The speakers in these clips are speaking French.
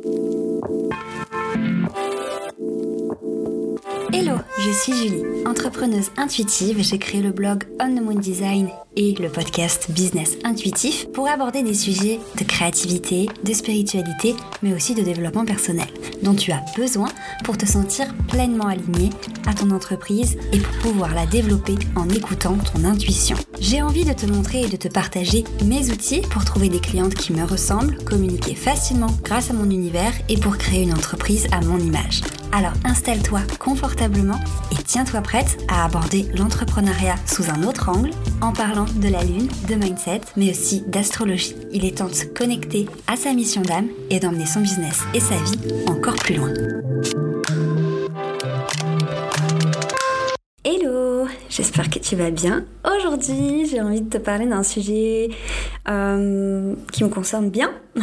Thank you. Hello, je suis Julie, entrepreneuse intuitive. J'ai créé le blog On the Moon Design et le podcast Business Intuitif pour aborder des sujets de créativité, de spiritualité, mais aussi de développement personnel dont tu as besoin pour te sentir pleinement aligné à ton entreprise et pour pouvoir la développer en écoutant ton intuition. J'ai envie de te montrer et de te partager mes outils pour trouver des clientes qui me ressemblent, communiquer facilement grâce à mon univers et pour créer une entreprise à mon image. Alors installe-toi confortablement et tiens-toi prête à aborder l'entrepreneuriat sous un autre angle en parlant de la lune, de mindset, mais aussi d'astrologie. Il est temps de se connecter à sa mission d'âme et d'emmener son business et sa vie encore plus loin. J'espère que tu vas bien. Aujourd'hui, j'ai envie de te parler d'un sujet euh, qui me concerne bien.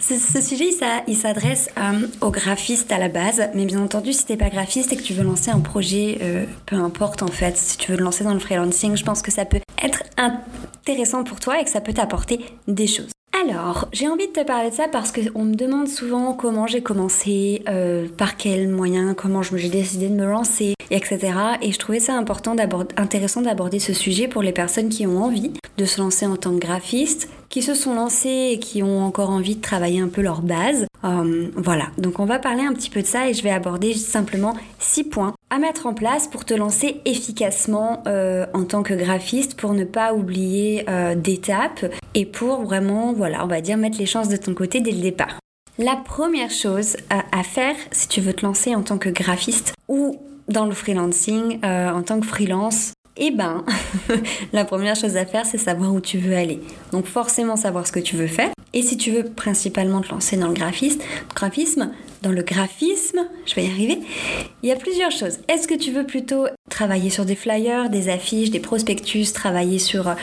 ce, sujet, il s'adresse euh, aux graphistes à la base, mais bien entendu, si t'es pas graphiste et que tu veux lancer un projet, euh, peu importe en fait, si tu veux le lancer dans le freelancing, je pense que ça peut être intéressant pour toi et que ça peut t'apporter des choses. Alors, j'ai envie de te parler de ça parce qu'on me demande souvent comment j'ai commencé, euh, par quels moyens, comment j'ai décidé de me lancer, etc. Et je trouvais ça important intéressant d'aborder ce sujet pour les personnes qui ont envie de se lancer en tant que graphiste, qui se sont lancés et qui ont encore envie de travailler un peu leur base. Euh, voilà, donc on va parler un petit peu de ça et je vais aborder simplement six points à mettre en place pour te lancer efficacement euh, en tant que graphiste, pour ne pas oublier euh, d'étapes et pour vraiment, voilà, on va dire mettre les chances de ton côté dès le départ. La première chose à faire si tu veux te lancer en tant que graphiste ou dans le freelancing, en tant que freelance, eh ben, la première chose à faire, c'est savoir où tu veux aller. Donc forcément savoir ce que tu veux faire. Et si tu veux principalement te lancer dans le graphisme, dans le graphisme, je vais y arriver, il y a plusieurs choses. Est-ce que tu veux plutôt travailler sur des flyers, des affiches, des prospectus, travailler sur euh,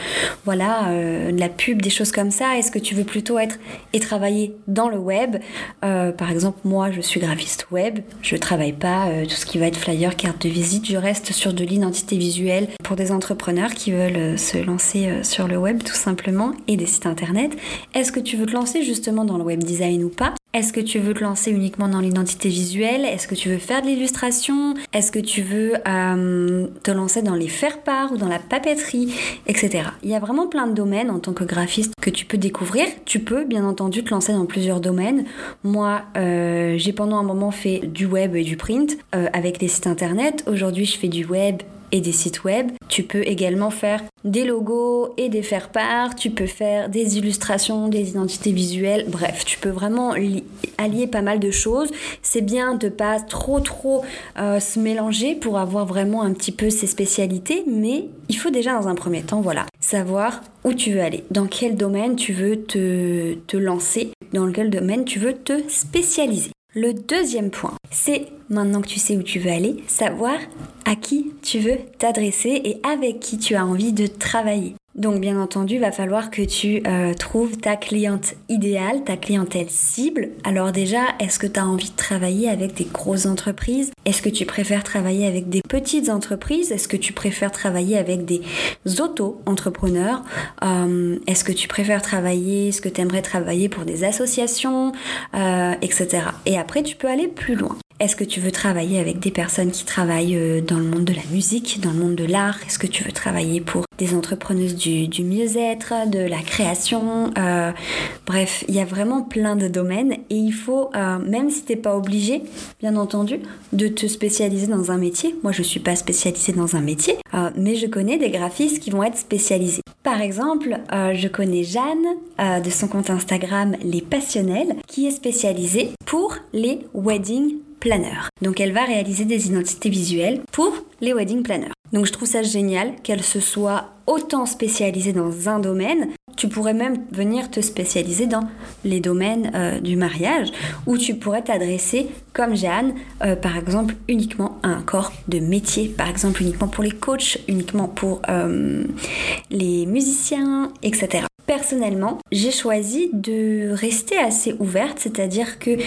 voilà euh, de la pub, des choses comme ça? Est-ce que tu veux plutôt être et travailler dans le web? Euh, Par exemple, moi, je suis graphiste web, je travaille pas tout ce qui va être flyer, carte de visite, je reste sur de l'identité visuelle pour des entrepreneurs qui veulent se lancer sur le web tout simplement et des sites internet. Est-ce que tu veux te lancer justement dans le web design ou pas? Est-ce que tu veux te lancer uniquement dans l'identité visuelle? Est-ce que tu veux faire de l'illustration? Est-ce que tu veux euh, te lancer dans les faire-part ou dans la papeterie, etc. Il y a vraiment plein de domaines en tant que graphiste que tu peux découvrir. Tu peux bien entendu te lancer dans plusieurs domaines. Moi, euh, j'ai pendant un moment fait du web et du print euh, avec des sites internet. Aujourd'hui, je fais du web et des sites web. Tu peux également faire des logos et des faire-part, tu peux faire des illustrations, des identités visuelles, bref, tu peux vraiment allier pas mal de choses. C'est bien de pas trop trop euh, se mélanger pour avoir vraiment un petit peu ses spécialités, mais il faut déjà dans un premier temps, voilà, savoir où tu veux aller, dans quel domaine tu veux te, te lancer, dans quel domaine tu veux te spécialiser? Le deuxième point, c'est maintenant que tu sais où tu veux aller, savoir à qui tu veux t'adresser et avec qui tu as envie de travailler. Donc bien entendu, il va falloir que tu euh, trouves ta cliente idéale, ta clientèle cible. Alors déjà, est-ce que tu as envie de travailler avec des grosses entreprises? Est-ce que tu préfères travailler avec des petites entreprises? Est-ce que tu préfères travailler avec des auto-entrepreneurs? Euh, Est-ce que tu préfères travailler, est-ce que tu aimerais travailler pour des associations, euh, etc. Et après, tu peux aller plus loin. Est-ce que tu veux travailler avec des personnes qui travaillent dans le monde de la musique, dans le monde de l'art? Est-ce que tu veux travailler pour des entrepreneuses du, mieux-être, de la création euh, Bref, il y a vraiment plein de domaines et il faut, euh, même si tu n'es pas obligé, bien entendu, de te spécialiser dans un métier. Moi, je ne suis pas spécialisée dans un métier, mais je connais des graphistes qui vont être spécialisés. Par exemple, je connais Jeanne de son compte Instagram Les Passionnels qui est spécialisée pour les wedding planner. Donc elle va réaliser des identités visuelles pour les wedding planners. Donc je trouve ça génial qu'elle se soit autant spécialisée dans un domaine. Tu pourrais même venir te spécialiser dans les domaines euh, du mariage où tu pourrais t'adresser comme Jeanne, euh, par exemple uniquement à un corps de métier, par exemple uniquement pour les coachs, uniquement pour euh, les musiciens, etc. Personnellement, j'ai choisi de rester assez ouverte, c'est-à-dire que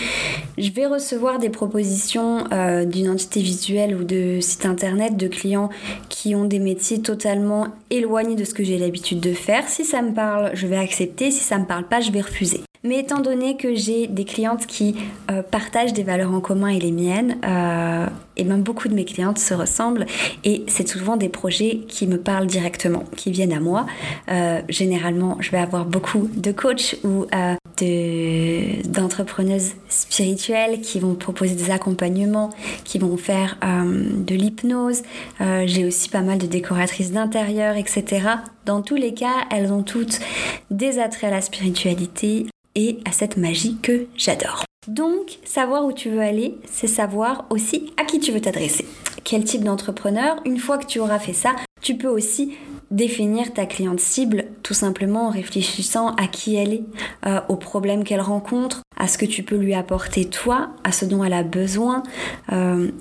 je vais recevoir des propositions euh, d'une entité visuelle ou de site internet de clients qui ont des métiers totalement éloignés de ce que j'ai l'habitude de faire. Si ça me parle, je vais accepter. Si ça me parle pas, je vais refuser. Mais étant donné que j'ai des clientes qui euh, partagent des valeurs en commun et les miennes, euh, et même beaucoup de mes clientes se ressemblent et c'est souvent des projets qui me parlent directement, qui viennent à moi. Euh, généralement, je vais avoir beaucoup de coachs ou d'entrepreneuses spirituelles qui vont proposer des accompagnements, qui vont faire de l'hypnose. j'ai aussi pas mal de décoratrices d'intérieur, etc. Dans tous les cas, elles ont toutes des attraits à la spiritualité, et à cette magie que j'adore. Donc, savoir où tu veux aller, c'est savoir aussi à qui tu veux t'adresser. Quel type d'entrepreneur Une fois que tu auras fait ça, tu peux aussi définir ta cliente cible tout simplement en réfléchissant à qui elle est, euh, aux problèmes qu'elle rencontre, à ce que tu peux lui apporter toi, à ce dont elle a besoin,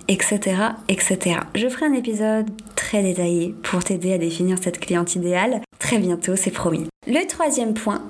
etc., euh, etc. Je ferai un épisode très détaillé pour t'aider à définir cette cliente idéale très bientôt, c'est promis. Le troisième point,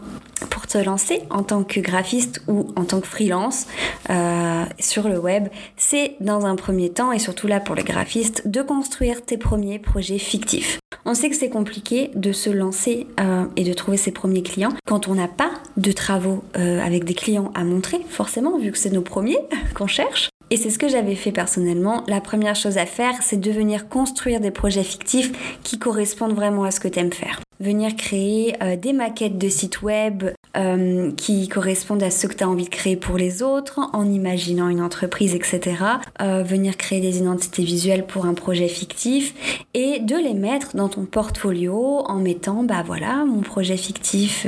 te lancer en tant que graphiste ou en tant que freelance euh, sur le web, c'est dans un premier temps, et surtout là pour les graphistes, de construire tes premiers projets fictifs. On sait que c'est compliqué de se lancer euh, et de trouver ses premiers clients quand on n'a pas de travaux euh, avec des clients à montrer, forcément, vu que c'est nos premiers qu'on cherche. Et c'est ce que j'avais fait personnellement. La première chose à faire, c'est de venir construire des projets fictifs qui correspondent vraiment à ce que tu faire venir créer euh, des maquettes de sites web euh, qui correspondent à ce que tu as envie de créer pour les autres, en imaginant une entreprise, etc. Euh, venir créer des identités visuelles pour un projet fictif et de les mettre dans ton portfolio en mettant, bah voilà, mon projet fictif,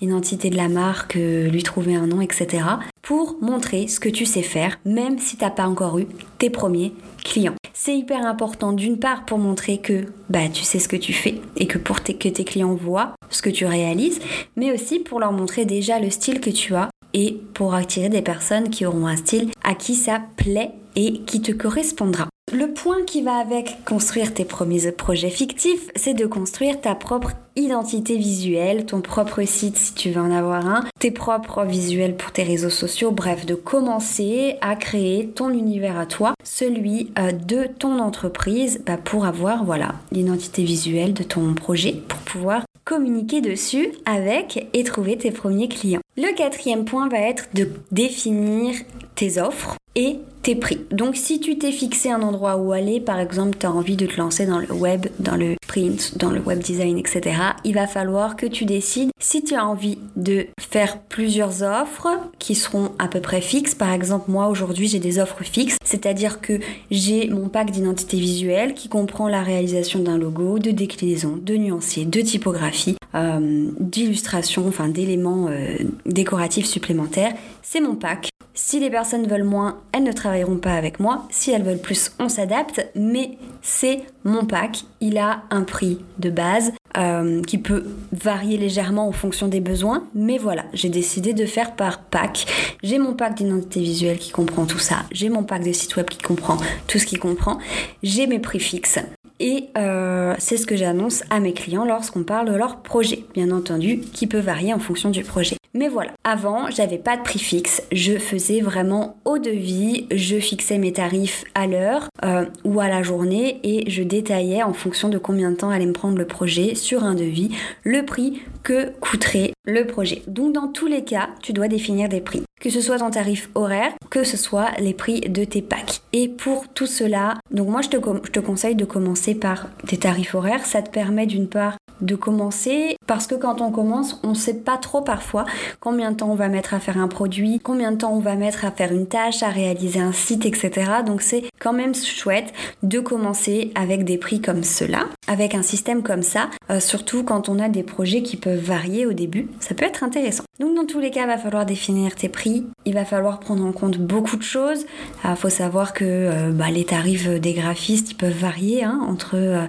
identité de la marque, lui trouver un nom, etc. pour montrer ce que tu sais faire, même si t'as pas encore eu tes premiers clients. C'est hyper important d'une part pour montrer que bah, tu sais ce que tu fais et que pour que tes clients voient ce que tu réalises, mais aussi pour leur montrer déjà le style que tu as et pour attirer des personnes qui auront un style à qui ça plaît et qui te correspondra. Le point qui va avec construire tes premiers projets fictifs, c'est de construire ta propre identité visuelle, ton propre site si tu veux en avoir un, tes propres visuels pour tes réseaux sociaux, bref, de commencer à créer ton univers à toi, celui euh, de ton entreprise, bah, pour avoir voilà l'identité visuelle de ton projet, pour pouvoir communiquer dessus avec et trouver tes premiers clients. Le quatrième point va être de définir tes offres et tes prix. Donc si tu t'es fixé un endroit où aller, par exemple tu as envie de te lancer dans le web, dans le print, dans le web design, etc., il va falloir que tu décides si tu as envie de faire plusieurs offres qui seront à peu près fixes. Par exemple, moi aujourd'hui j'ai des offres fixes, c'est-à-dire que j'ai mon pack d'identité visuelle qui comprend la réalisation d'un logo, de déclinaison, de nuancier, de typographie, euh, d'illustration, enfin d'éléments euh, décoratifs supplémentaires. C'est mon pack. Si les personnes veulent moins, elles ne travailleront pas avec moi. Si elles veulent plus, on s'adapte. Mais c'est mon pack. Il a un prix de base euh, qui peut varier légèrement en fonction des besoins. Mais voilà, j'ai décidé de faire par pack. J'ai mon pack d'identité visuelle qui comprend tout ça. J'ai mon pack de site web qui comprend tout ce qui comprend. J'ai mes prix fixes. Et euh, c'est ce que j'annonce à mes clients lorsqu'on parle de leur projet, bien entendu, qui peut varier en fonction du projet. Mais voilà, avant, j'avais pas de prix fixe, je faisais vraiment au devis, je fixais mes tarifs à l'heure euh, ou à la journée et je détaillais en fonction de combien de temps allait me prendre le projet sur un devis, le prix que coûterait le projet. Donc dans tous les cas, tu dois définir des prix que ce soit ton tarif horaire, que ce soit les prix de tes packs. Et pour tout cela, donc moi je te, conseille de commencer par tes tarifs horaires. Ça te permet d'une part de commencer parce que quand on commence, on sait pas trop parfois combien de temps on va mettre à faire un produit, combien de temps on va mettre à faire une tâche, à réaliser un site, etc. Donc c'est quand même chouette de commencer avec des prix comme cela, avec un système comme ça, euh, surtout quand on a des projets qui peuvent varier au début, ça peut être intéressant. Donc dans tous les cas, il va falloir définir tes prix, il va falloir prendre en compte beaucoup de choses. Il euh, faut savoir que euh, bah, les tarifs des graphistes peuvent varier hein, entre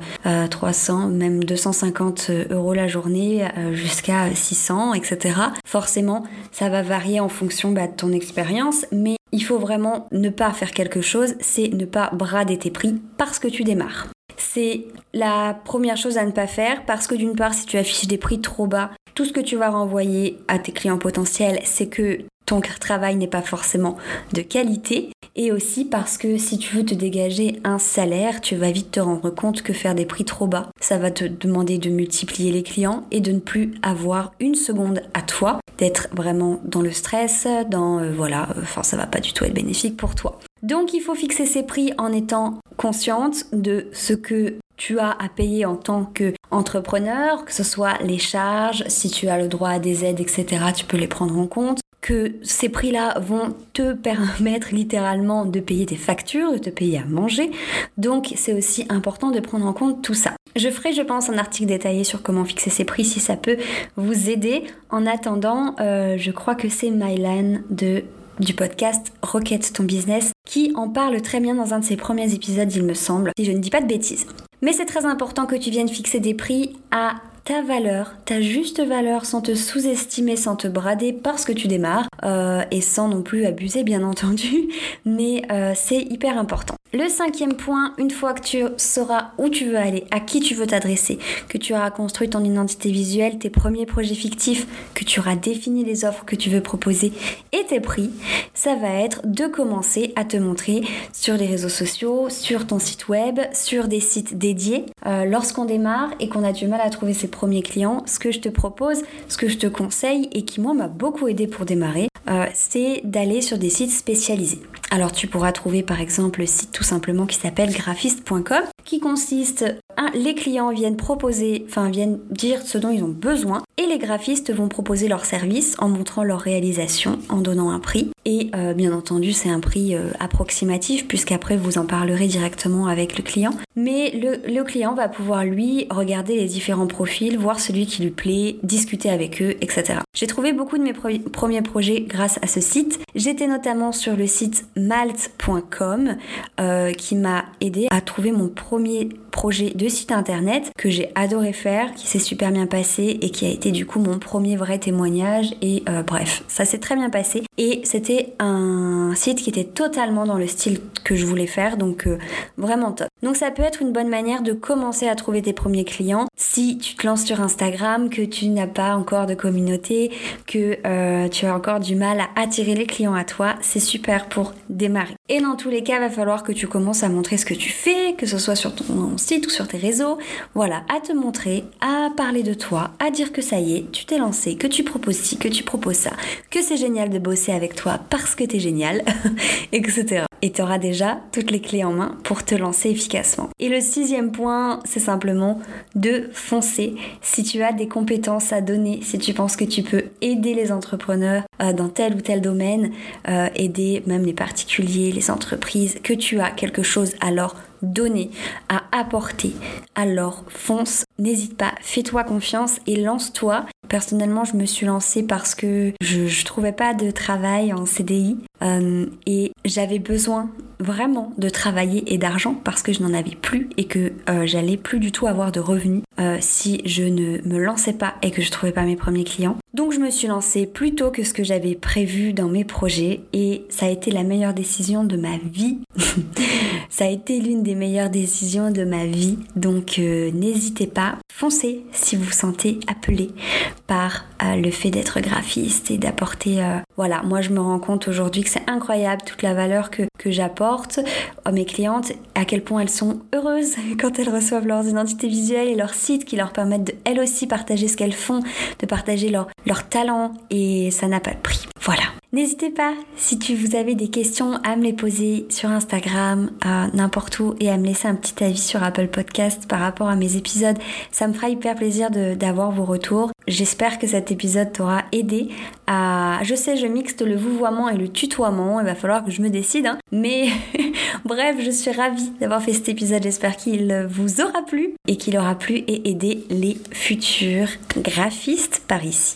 300 même 250 euros la journée jusqu'à 600, etc. Forcément, ça va varier en fonction bah, de ton expérience, mais il faut vraiment ne pas faire quelque chose, c'est ne pas brader tes prix parce que tu démarres. C'est la première chose à ne pas faire parce que d'une part, si tu affiches des prix trop bas, tout ce que tu vas renvoyer à tes clients potentiels, c'est que ton travail n'est pas forcément de qualité et aussi parce que si tu veux te dégager un salaire, tu vas vite te rendre compte que faire des prix trop bas, ça va te demander de multiplier les clients et de ne plus avoir une seconde à toi d'être vraiment dans le stress, dans euh, voilà, enfin ça va pas du tout être bénéfique pour toi. Donc il faut fixer ses prix en étant consciente de ce que tu as à payer en tant qu'entrepreneur, que ce soit les charges, si tu as le droit à des aides, etc., tu peux les prendre en compte que ces prix-là vont te permettre littéralement de payer tes factures, de te payer à manger. Donc c'est aussi important de prendre en compte tout ça. Je ferai, je pense, un article détaillé sur comment fixer ses prix si ça peut vous aider. En attendant, euh, je crois que c'est Mylan de du podcast Rocket ton business qui en parle très bien dans un de ses premiers épisodes, il me semble, si je ne dis pas de bêtises. Mais c'est très important que tu viennes fixer des prix à ta valeur, ta juste valeur, sans te sous-estimer, sans te brader parce que tu démarres, euh, et sans non plus abuser bien entendu, mais euh, c'est hyper important. Le cinquième point, une fois que tu sauras où tu veux aller, à qui tu veux t'adresser, que tu auras construit ton identité visuelle, tes premiers projets fictifs, que tu auras défini les offres que tu veux proposer et tes prix, ça va être de commencer à te montrer sur les réseaux sociaux, sur ton site web, sur des sites dédiés. Euh, lorsqu'on démarre et qu'on a du mal à trouver ses premiers clients, ce que je te propose, ce que je te conseille et qui moi m'a beaucoup aidé pour démarrer, euh, c'est d'aller sur des sites spécialisés. Alors tu pourras trouver par exemple le site tout simplement qui s'appelle graphiste.com qui consiste les clients viennent proposer, enfin viennent dire ce dont ils ont besoin et les graphistes vont proposer leurs services en montrant leur réalisation, en donnant un prix. Et euh, bien entendu, c'est un prix euh, approximatif puisqu'après vous en parlerez directement avec le client. Mais le, client va pouvoir lui regarder les différents profils, voir celui qui lui plaît, discuter avec eux, etc. J'ai trouvé beaucoup de mes premiers projets grâce à ce site. J'étais notamment sur le site malt.com euh, qui m'a aidé à trouver mon premier projet de site internet que j'ai adoré faire, qui s'est super bien passé et qui a été du coup mon premier vrai témoignage. Et euh, bref, ça s'est très bien passé. Et c'était un site qui était totalement dans le style que je voulais faire, donc euh, vraiment top. Donc ça peut être une bonne manière de commencer à trouver tes premiers clients si tu te lances sur Instagram, que tu n'as pas encore de communauté, que euh, tu as encore du mal à attirer les clients à toi, c'est super pour démarrer. Et dans tous les cas, il va falloir que tu commences à montrer ce que tu fais, que ce soit sur ton site ou sur tes réseaux. Voilà, à te montrer, à parler de toi, à dire que ça y est, tu t'es lancé, que tu proposes ci, que tu proposes ça, que c'est génial de bosser avec toi parce que t'es génial, etc. Et tu auras déjà toutes les clés en main pour te lancer efficacement. Et le sixième point, c'est simplement de foncer. Si tu as des compétences à donner, si tu penses que tu peux aider les entrepreneurs euh, dans tel ou tel domaine, euh, aider même les particuliers, les entreprises, que tu as quelque chose leur donner, à apporter, alors fonce, n'hésite pas, fais-toi confiance et lance-toi. Personnellement, je me suis lancée parce que je, ne trouvais pas de travail en CDI euh, et j'avais besoin vraiment de travailler et d'argent parce que je n'en avais plus et que euh, j'allais plus du tout avoir de revenus euh, si je ne me lançais pas et que je trouvais pas mes premiers clients. Donc je me suis lancée plus tôt que ce que j'avais prévu dans mes projets et ça a été la meilleure décision de ma vie. ça a été l'une des meilleures décisions de ma vie. Donc euh, n'hésitez pas, foncez si vous vous sentez appelé par le fait d'être graphiste et d'apporter... voilà, moi je me rends compte aujourd'hui que c'est incroyable toute la valeur que, que j'apporte à mes clientes, à quel point elles sont heureuses quand elles reçoivent leurs identités visuelles et leurs sites qui leur permettent de elles aussi partager ce qu'elles font, de partager leur, leur talent et ça n'a pas de prix. Voilà. N'hésitez pas, si tu vous avez des questions, à me les poser sur Instagram, n'importe où, et à me laisser un petit avis sur Apple Podcast par rapport à mes épisodes. Ça me fera hyper plaisir d'avoir vos retours. J'espère que cet épisode t'aura aidé à... Je sais, je mixte le vouvoiement et le tutoiement, il va falloir que je me décide, hein. mais bref, je suis ravie d'avoir fait cet épisode. J'espère qu'il vous aura plu et qu'il aura plu et aidé les futurs graphistes par ici.